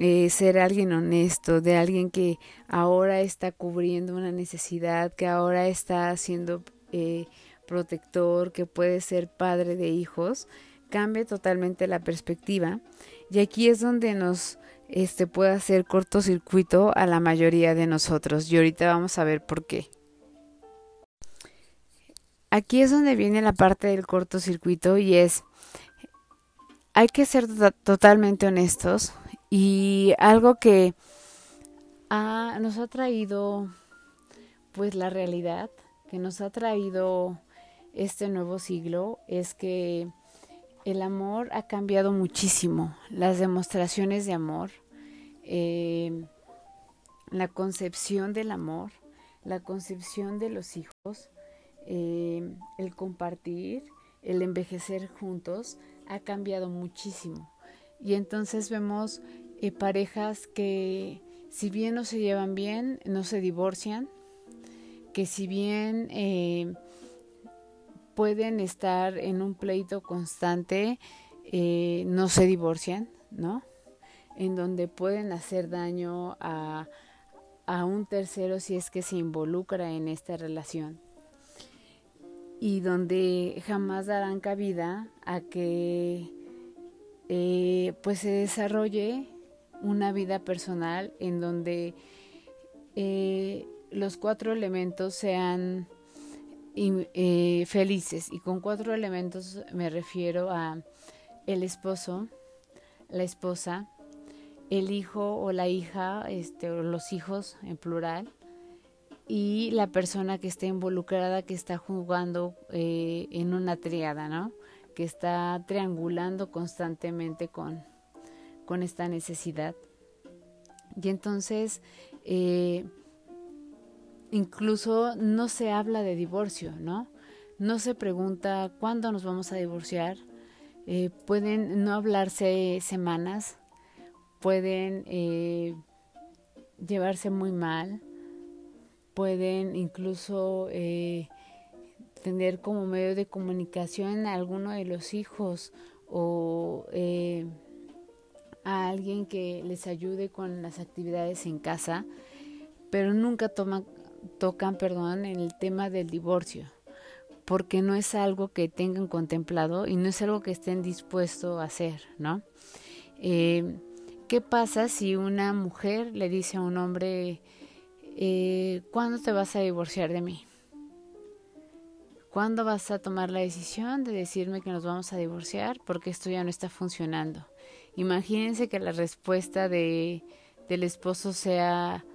eh, ser alguien honesto, de alguien que ahora está cubriendo una necesidad, que ahora está siendo eh, protector, que puede ser padre de hijos, cambia totalmente la perspectiva. Y aquí es donde nos este, puede hacer cortocircuito a la mayoría de nosotros. Y ahorita vamos a ver por qué. Aquí es donde viene la parte del cortocircuito y es, hay que ser totalmente honestos y algo que nos ha traído pues la realidad, que nos ha traído este nuevo siglo es que el amor ha cambiado muchísimo, las demostraciones de amor, eh, la concepción del amor, la concepción de los hijos, eh, el compartir, el envejecer juntos, ha cambiado muchísimo. Y entonces vemos eh, parejas que si bien no se llevan bien, no se divorcian, que si bien pueden estar en un pleito constante, eh, no se divorcian, ¿no? En donde pueden hacer daño a, a un tercero si es que se involucra en esta relación y donde jamás darán cabida a que eh, pues se desarrolle una vida personal en donde eh, los cuatro elementos sean eh, felices. Y con cuatro elementos me refiero a el esposo, la esposa, el hijo o la hija, este, o los hijos en plural, y la persona que está involucrada, que está jugando en una triada, ¿no? Que está triangulando constantemente con, con esta necesidad. Y entonces, eh, incluso no se habla de divorcio, ¿no? No se pregunta cuándo nos vamos a divorciar. Eh, pueden no hablarse semanas, pueden eh, llevarse muy mal, pueden incluso tener como medio de comunicación a alguno de los hijos o a alguien que les ayude con las actividades en casa, pero nunca toman tocan, perdón, el tema del divorcio, porque no es algo que tengan contemplado y no es algo que estén dispuestos a hacer, ¿no? Eh, ¿Qué pasa si una mujer le dice a un hombre, eh, ¿cuándo te vas a divorciar de mí? ¿Cuándo vas a tomar la decisión de decirme que nos vamos a divorciar porque esto ya no está funcionando? Imagínense que la respuesta de, del esposo sea,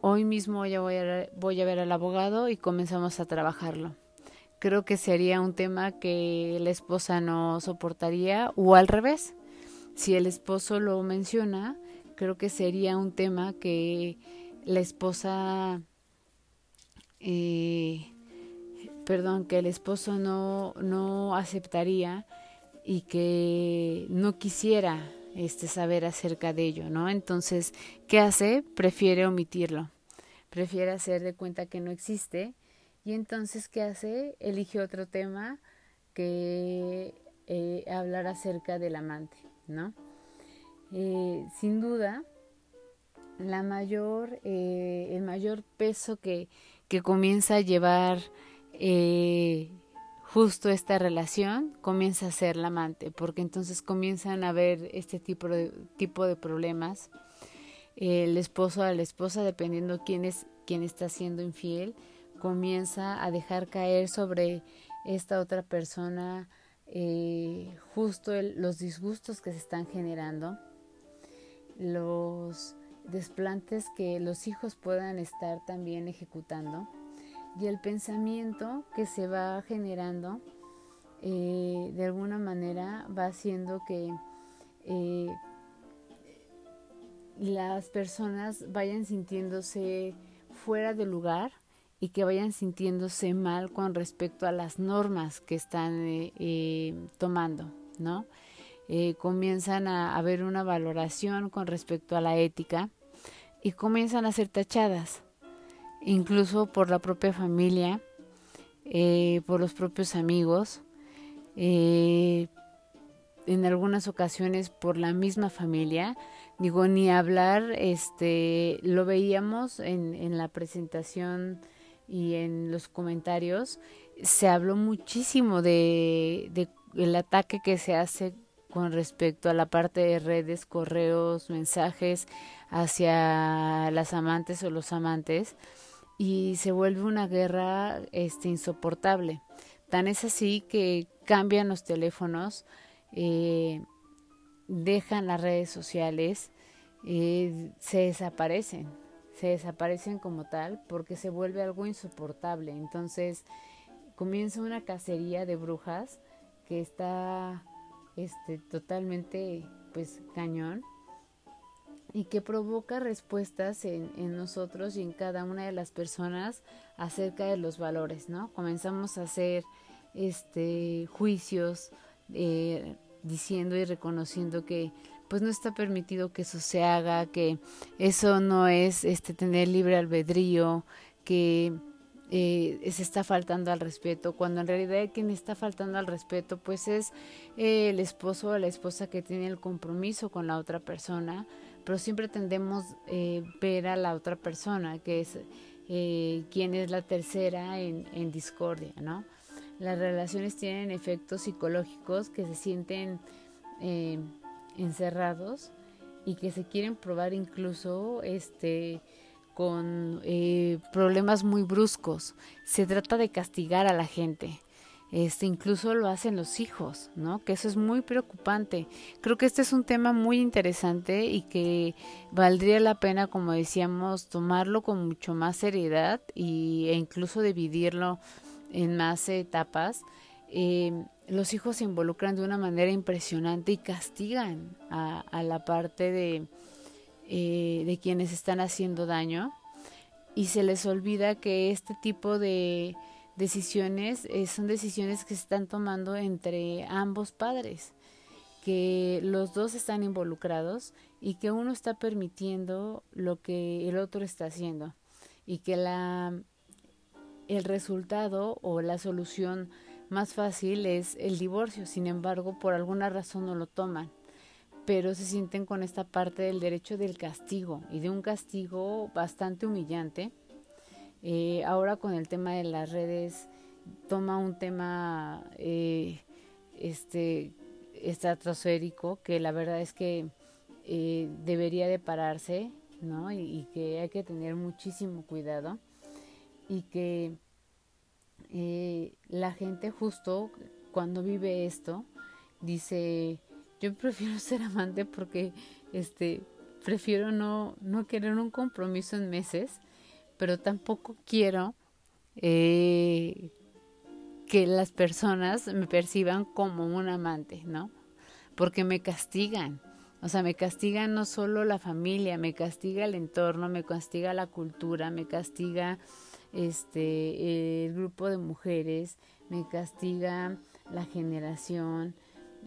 Hoy mismo ya voy a, voy a ver al abogado y comenzamos a trabajarlo. creo que sería un tema que la esposa no soportaría o al revés. Si el esposo lo menciona, creo que sería un tema que la esposa, eh, perdón, que el esposo no, no aceptaría y que no quisiera este saber acerca de ello, ¿no? Entonces, ¿qué hace? Prefiere omitirlo. Prefiere hacer de cuenta que no existe y entonces, ¿qué hace? Elige otro tema que eh, hablar acerca del amante, ¿no? Eh, sin duda, la mayor, eh, el mayor peso que, que comienza a llevar eh, justo esta relación comienza a ser la amante, porque entonces comienzan a haber este tipo de, problemas. El esposo a la esposa, dependiendo quién es quien está siendo infiel, comienza a dejar caer sobre esta otra persona eh, justo los disgustos que se están generando, los desplantes que los hijos puedan estar también ejecutando y el pensamiento que se va generando eh, de alguna manera va haciendo que eh, las personas vayan sintiéndose fuera de lugar y que vayan sintiéndose mal con respecto a las normas que están eh, tomando, ¿no? comienzan a haber una valoración con respecto a la ética y comienzan a ser tachadas incluso por la propia familia, eh, por los propios amigos, eh, en algunas ocasiones por la misma familia. Digo, ni hablar, este, lo veíamos en, en la presentación y en los comentarios, se habló muchísimo de, de el ataque que se hace con respecto a la parte de redes, correos, mensajes hacia las amantes o los amantes y se vuelve una guerra este, insoportable. Tan es así que cambian los teléfonos, eh, dejan las redes sociales, eh, se desaparecen, se desaparecen como tal porque se vuelve algo insoportable. Entonces comienza una cacería de brujas que está este, totalmente pues cañón y que provoca respuestas en, en, nosotros y en cada una de las personas acerca de los valores, ¿no? Comenzamos a hacer este juicios eh, diciendo y reconociendo que pues no está permitido que eso se haga, que eso no es este tener libre albedrío, que eh, se está faltando al respeto, cuando en realidad quien está faltando al respeto pues es eh, el esposo o la esposa que tiene el compromiso con la otra persona, pero siempre tendemos eh, ver a la otra persona, que es eh, quien es la tercera en, en, discordia, ¿no? Las relaciones tienen efectos psicológicos que se sienten eh, encerrados y que se quieren probar incluso este con eh, problemas muy bruscos. Se trata de castigar a la gente este incluso lo hacen los hijos, ¿no? Que eso es muy preocupante. Creo que este es un tema muy interesante y que valdría la pena, como decíamos, tomarlo con mucho más seriedad y, e incluso dividirlo en más etapas. Eh, los hijos se involucran de una manera impresionante y castigan a, a la parte de, eh, de quienes están haciendo daño y se les olvida que este tipo de decisiones eh, son decisiones que se están tomando entre ambos padres, que los dos están involucrados y que uno está permitiendo lo que el otro está haciendo y que la el resultado o la solución más fácil es el divorcio. Sin embargo, por alguna razón no lo toman, pero se sienten con esta parte del derecho del castigo y de un castigo bastante humillante eh, ahora con el tema de las redes toma un tema eh, este estratosférico que la verdad es que eh, debería de pararse, ¿no? Y, que hay que tener muchísimo cuidado y que eh, la gente justo cuando vive esto dice yo prefiero *laughs* ser amante porque este prefiero no no querer un compromiso en meses pero tampoco quiero eh, que las personas me perciban como un amante, ¿no? Porque me castigan. O sea, me castiga no solo la familia, me castiga el entorno, me castiga la cultura, me castiga este el grupo de mujeres, me castiga la generación.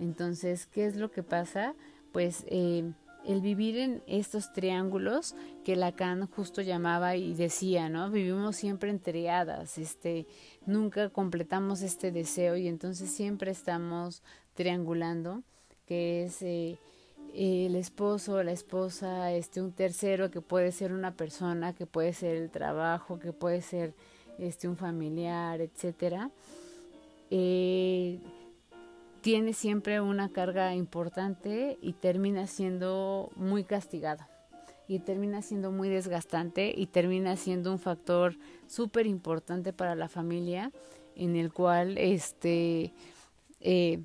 Entonces, ¿qué es lo que pasa? Pues eh, el vivir en estos triángulos que Lacan justo llamaba y decía, ¿no? Vivimos siempre en triadas, este, nunca completamos este deseo y entonces siempre estamos triangulando, que es eh, el esposo, la esposa, este, un tercero que puede ser una persona, que puede ser el trabajo, que puede ser este, un familiar, etcétera. Eh, tiene siempre una carga importante y termina siendo muy castigado y termina siendo muy desgastante y termina siendo un factor súper importante para la familia en el cual este eh,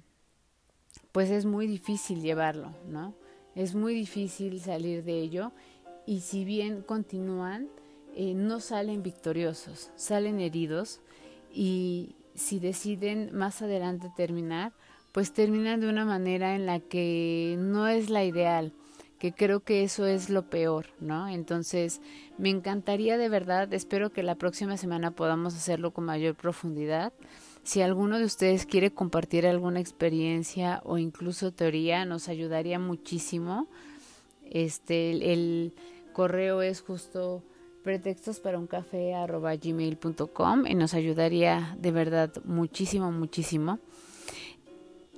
pues es muy difícil llevarlo, ¿no? Es muy difícil salir de ello y si bien continúan, eh, no salen victoriosos, salen heridos y si deciden más adelante terminar, pues terminan de una manera en la que no es la ideal, que creo que eso es lo peor, ¿no? Entonces, me encantaría de verdad, espero que la próxima semana podamos hacerlo con mayor profundidad. Si alguno de ustedes quiere compartir alguna experiencia o incluso teoría, nos ayudaría muchísimo. Este, el, correo es justo pretextos para un café gmail.com y nos ayudaría de verdad muchísimo, muchísimo.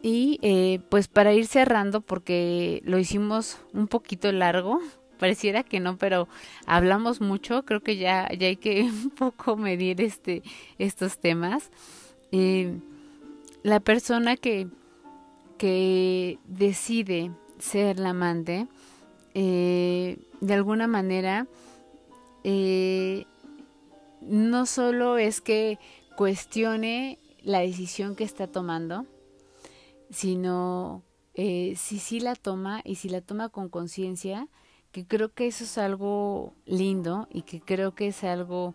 Y eh, pues para ir cerrando, porque lo hicimos un poquito largo, *laughs* pareciera que no, pero hablamos mucho, creo que ya, ya hay que *laughs* un poco medir este, estos temas. Eh, la persona que, que decide ser la amante, eh, de alguna manera, no solo es que cuestione la decisión que está tomando, sino eh, si sí la toma y si la toma con conciencia, que creo que eso es algo lindo y que creo que es algo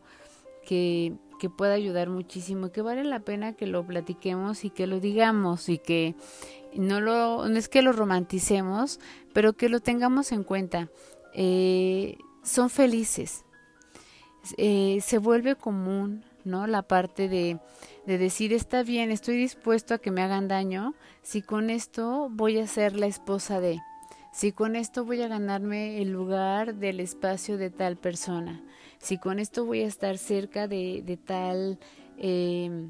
que, que puede ayudar muchísimo, que vale la pena que lo platiquemos y que lo digamos y que no lo no es que lo romanticemos, pero que lo tengamos en cuenta. Eh, son felices. Eh, se vuelve común, ¿no? La parte de de decir está bien, estoy dispuesto a que me hagan daño, si con esto voy a ser la esposa de, si con esto voy a ganarme el lugar del espacio de tal persona, si con esto voy a estar cerca de, de tal eh,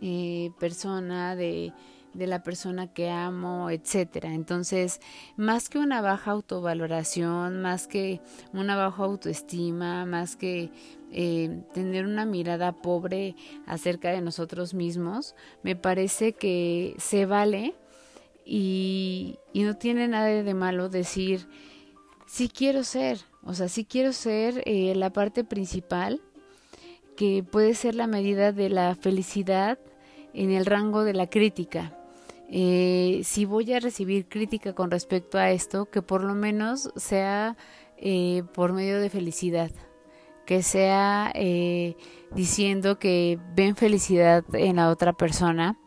eh, persona, de, de la persona que amo, etcétera. Entonces, más que una baja autovaloración, más que una baja autoestima, más que eh, tener una mirada pobre acerca de nosotros mismos, me parece que se vale y, no tiene nada de malo decir, sí quiero ser, o sea, sí quiero ser eh, la parte principal que puede ser la medida de la felicidad en el rango de la crítica. Eh, si voy a recibir crítica con respecto a esto, que por lo menos sea eh, por medio de felicidad, que sea eh, diciendo que ven felicidad en la otra persona,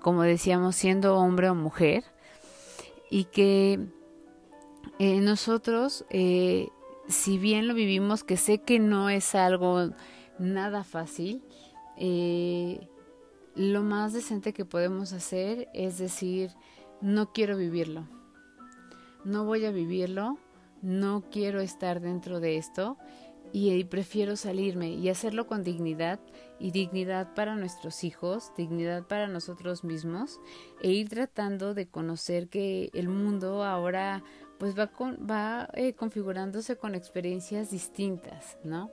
como decíamos, siendo hombre o mujer, y que nosotros, si bien lo vivimos, que sé que no es algo nada fácil, lo más decente que podemos hacer es decir, no quiero vivirlo, no voy a vivirlo, no quiero estar dentro de esto y, prefiero salirme y hacerlo con dignidad y dignidad para nuestros hijos, dignidad para nosotros mismos e ir tratando de conocer que el mundo ahora pues va, va eh, configurándose con experiencias distintas, ¿no?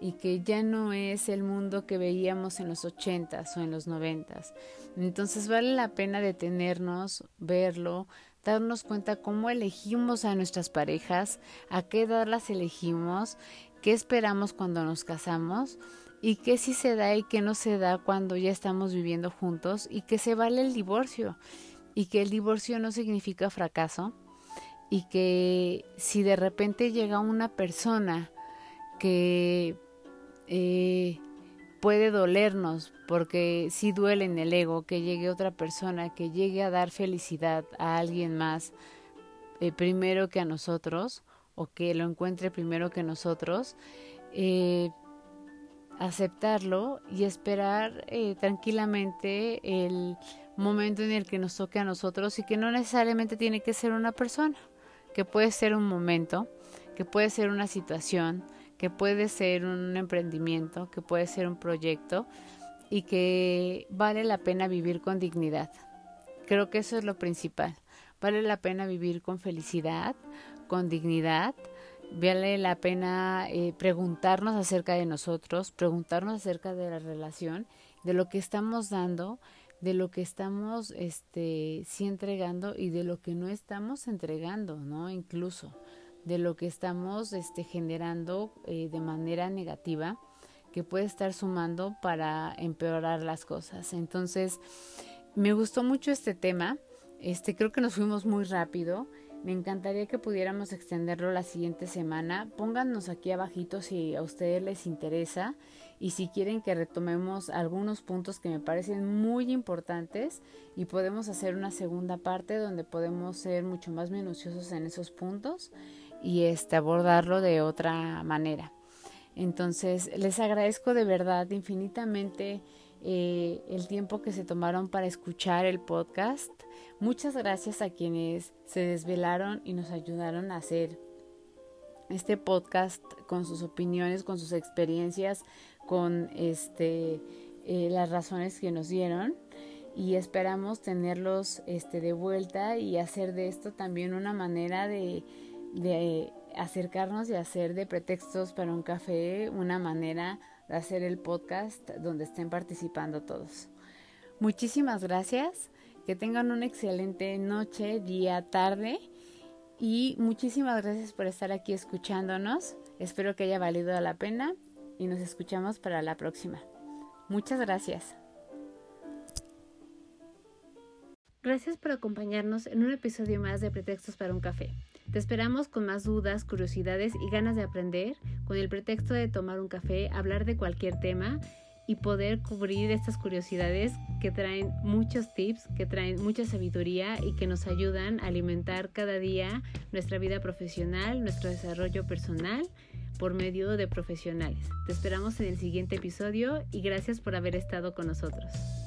Y que ya no es el mundo que veíamos en los ochentas o en los noventas. Entonces vale la pena detenernos, verlo, darnos cuenta cómo elegimos a nuestras parejas, a qué edad las elegimos, qué esperamos cuando nos casamos y qué sí se da y qué no se da cuando ya estamos viviendo juntos y que se vale el divorcio y que el divorcio no significa fracaso y que si de repente llega una persona que eh, puede dolernos, porque si duele en el ego que llegue otra persona, que llegue a dar felicidad a alguien más eh, primero que a nosotros, o que lo encuentre primero que nosotros, eh, aceptarlo y esperar tranquilamente el momento en el que nos toque a nosotros y que no necesariamente tiene que ser una persona, que puede ser un momento, que puede ser una situación, que puede ser un emprendimiento, que puede ser un proyecto y que vale la pena vivir con dignidad. Creo que eso es lo principal. Vale la pena vivir con felicidad, con dignidad, vale la pena eh, preguntarnos acerca de nosotros, preguntarnos acerca de la relación, de lo que estamos dando, de lo que estamos este sí entregando y de lo que no estamos entregando, ¿no? Incluso de lo que estamos este generando eh, de manera negativa que puede estar sumando para empeorar las cosas. Entonces, me gustó mucho este tema. Este creo que nos fuimos muy rápido. Me encantaría que pudiéramos extenderlo la siguiente semana. Pónganos aquí abajito si a ustedes les interesa y si quieren que retomemos algunos puntos que me parecen muy importantes y podemos hacer una segunda parte donde podemos ser mucho más minuciosos en esos puntos y este abordarlo de otra manera. Entonces, les agradezco de verdad infinitamente eh, el tiempo que se tomaron para escuchar el podcast. Muchas gracias a quienes se desvelaron y nos ayudaron a hacer este podcast con sus opiniones, con sus experiencias, con este eh, las razones que nos dieron y esperamos tenerlos este de vuelta y hacer de esto también una manera de, de acercarnos y hacer de pretextos para un café una manera de hacer el podcast donde estén participando todos. Muchísimas gracias. Que tengan una excelente noche, día, tarde. Y muchísimas gracias por estar aquí escuchándonos. Espero que haya valido la pena y nos escuchamos para la próxima. Muchas gracias. Gracias por acompañarnos en un episodio más de Pretextos para un café. Te esperamos con más dudas, curiosidades y ganas de aprender, con el pretexto de tomar un café, hablar de cualquier tema y poder cubrir estas curiosidades que traen muchos tips, que traen mucha sabiduría y que nos ayudan a alimentar cada día nuestra vida profesional, nuestro desarrollo personal por medio de profesionales. Te esperamos en el siguiente episodio y gracias por haber estado con nosotros.